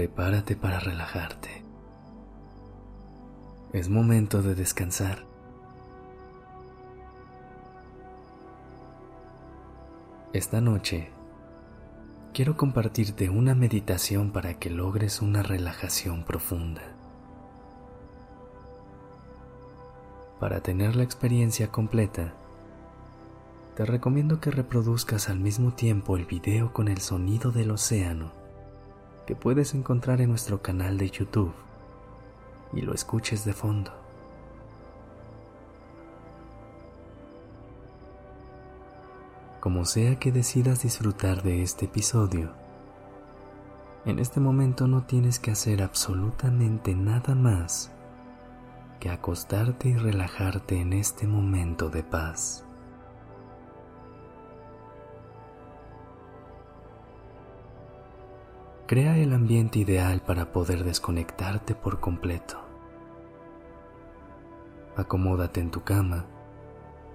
Prepárate para relajarte. Es momento de descansar. Esta noche quiero compartirte una meditación para que logres una relajación profunda. Para tener la experiencia completa, te recomiendo que reproduzcas al mismo tiempo el video con el sonido del océano que puedes encontrar en nuestro canal de YouTube y lo escuches de fondo. Como sea que decidas disfrutar de este episodio, en este momento no tienes que hacer absolutamente nada más que acostarte y relajarte en este momento de paz. Crea el ambiente ideal para poder desconectarte por completo. Acomódate en tu cama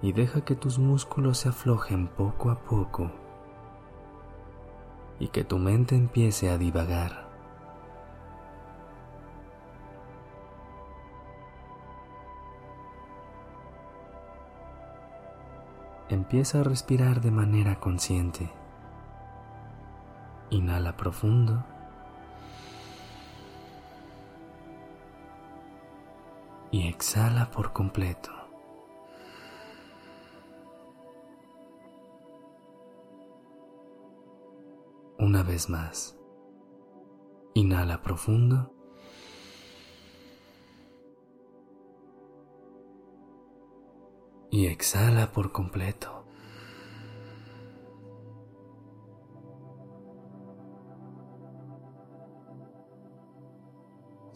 y deja que tus músculos se aflojen poco a poco y que tu mente empiece a divagar. Empieza a respirar de manera consciente. Inhala profundo. Y exhala por completo. Una vez más. Inhala profundo. Y exhala por completo.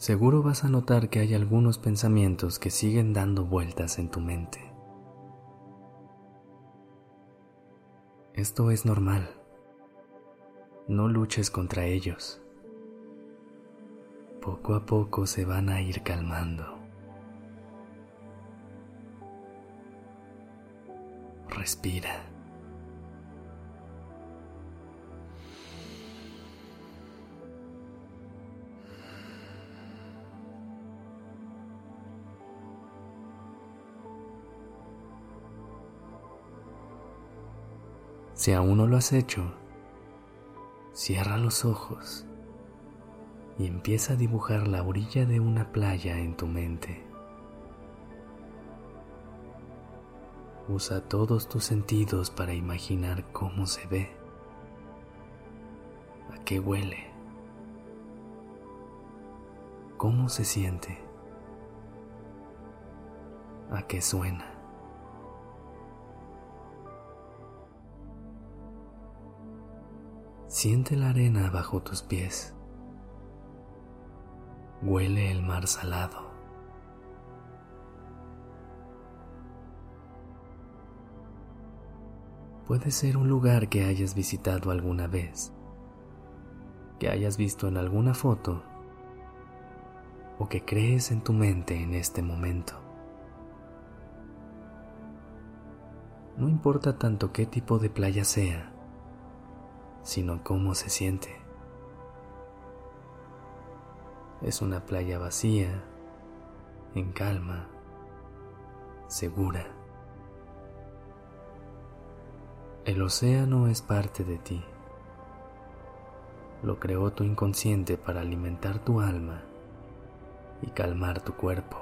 Seguro vas a notar que hay algunos pensamientos que siguen dando vueltas en tu mente. Esto es normal. No luches contra ellos. Poco a poco se van a ir calmando. Respira. Si aún no lo has hecho, cierra los ojos y empieza a dibujar la orilla de una playa en tu mente. Usa todos tus sentidos para imaginar cómo se ve, a qué huele, cómo se siente, a qué suena. Siente la arena bajo tus pies. Huele el mar salado. Puede ser un lugar que hayas visitado alguna vez, que hayas visto en alguna foto o que crees en tu mente en este momento. No importa tanto qué tipo de playa sea, sino cómo se siente. Es una playa vacía, en calma, segura. El océano es parte de ti. Lo creó tu inconsciente para alimentar tu alma y calmar tu cuerpo.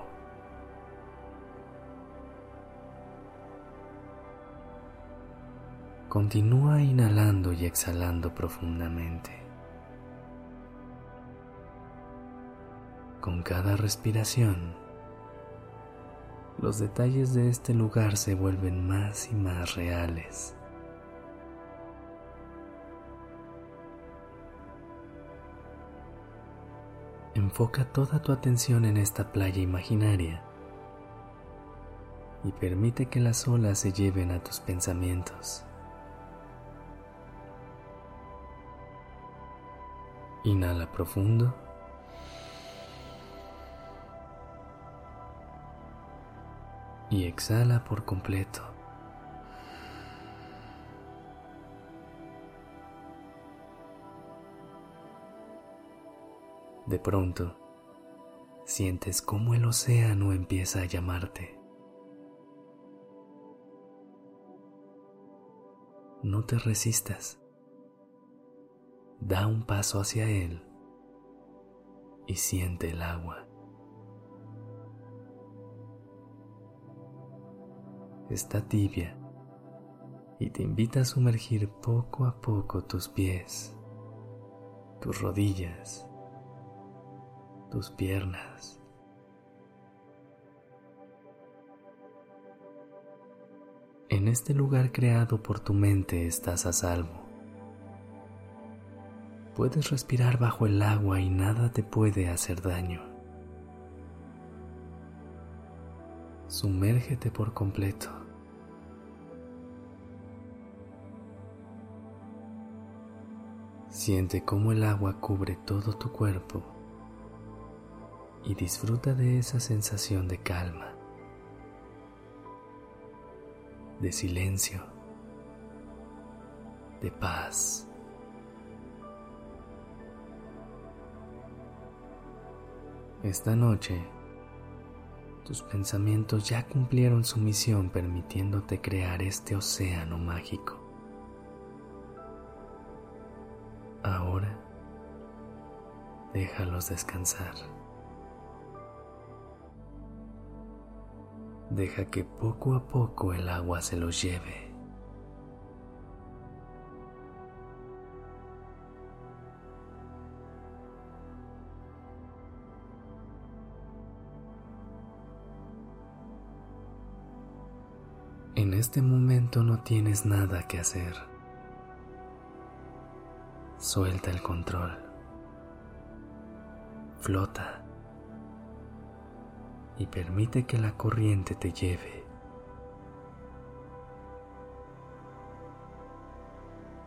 Continúa inhalando y exhalando profundamente. Con cada respiración, los detalles de este lugar se vuelven más y más reales. Enfoca toda tu atención en esta playa imaginaria y permite que las olas se lleven a tus pensamientos. Inhala profundo. Y exhala por completo. De pronto, sientes cómo el océano empieza a llamarte. No te resistas. Da un paso hacia él y siente el agua. Está tibia y te invita a sumergir poco a poco tus pies, tus rodillas, tus piernas. En este lugar creado por tu mente estás a salvo. Puedes respirar bajo el agua y nada te puede hacer daño. Sumérgete por completo. Siente cómo el agua cubre todo tu cuerpo y disfruta de esa sensación de calma, de silencio, de paz. Esta noche, tus pensamientos ya cumplieron su misión permitiéndote crear este océano mágico. Ahora, déjalos descansar. Deja que poco a poco el agua se los lleve. En este momento no tienes nada que hacer. Suelta el control. Flota y permite que la corriente te lleve.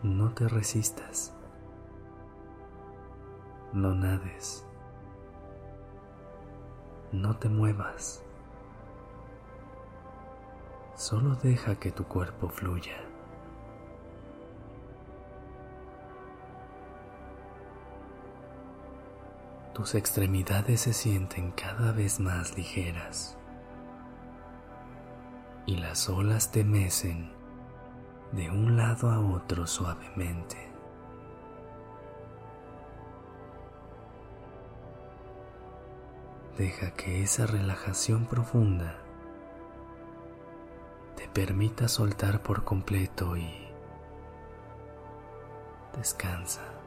No te resistas. No nades. No te muevas. Solo deja que tu cuerpo fluya. tus extremidades se sienten cada vez más ligeras y las olas te mecen de un lado a otro suavemente. Deja que esa relajación profunda permita soltar por completo y descansa.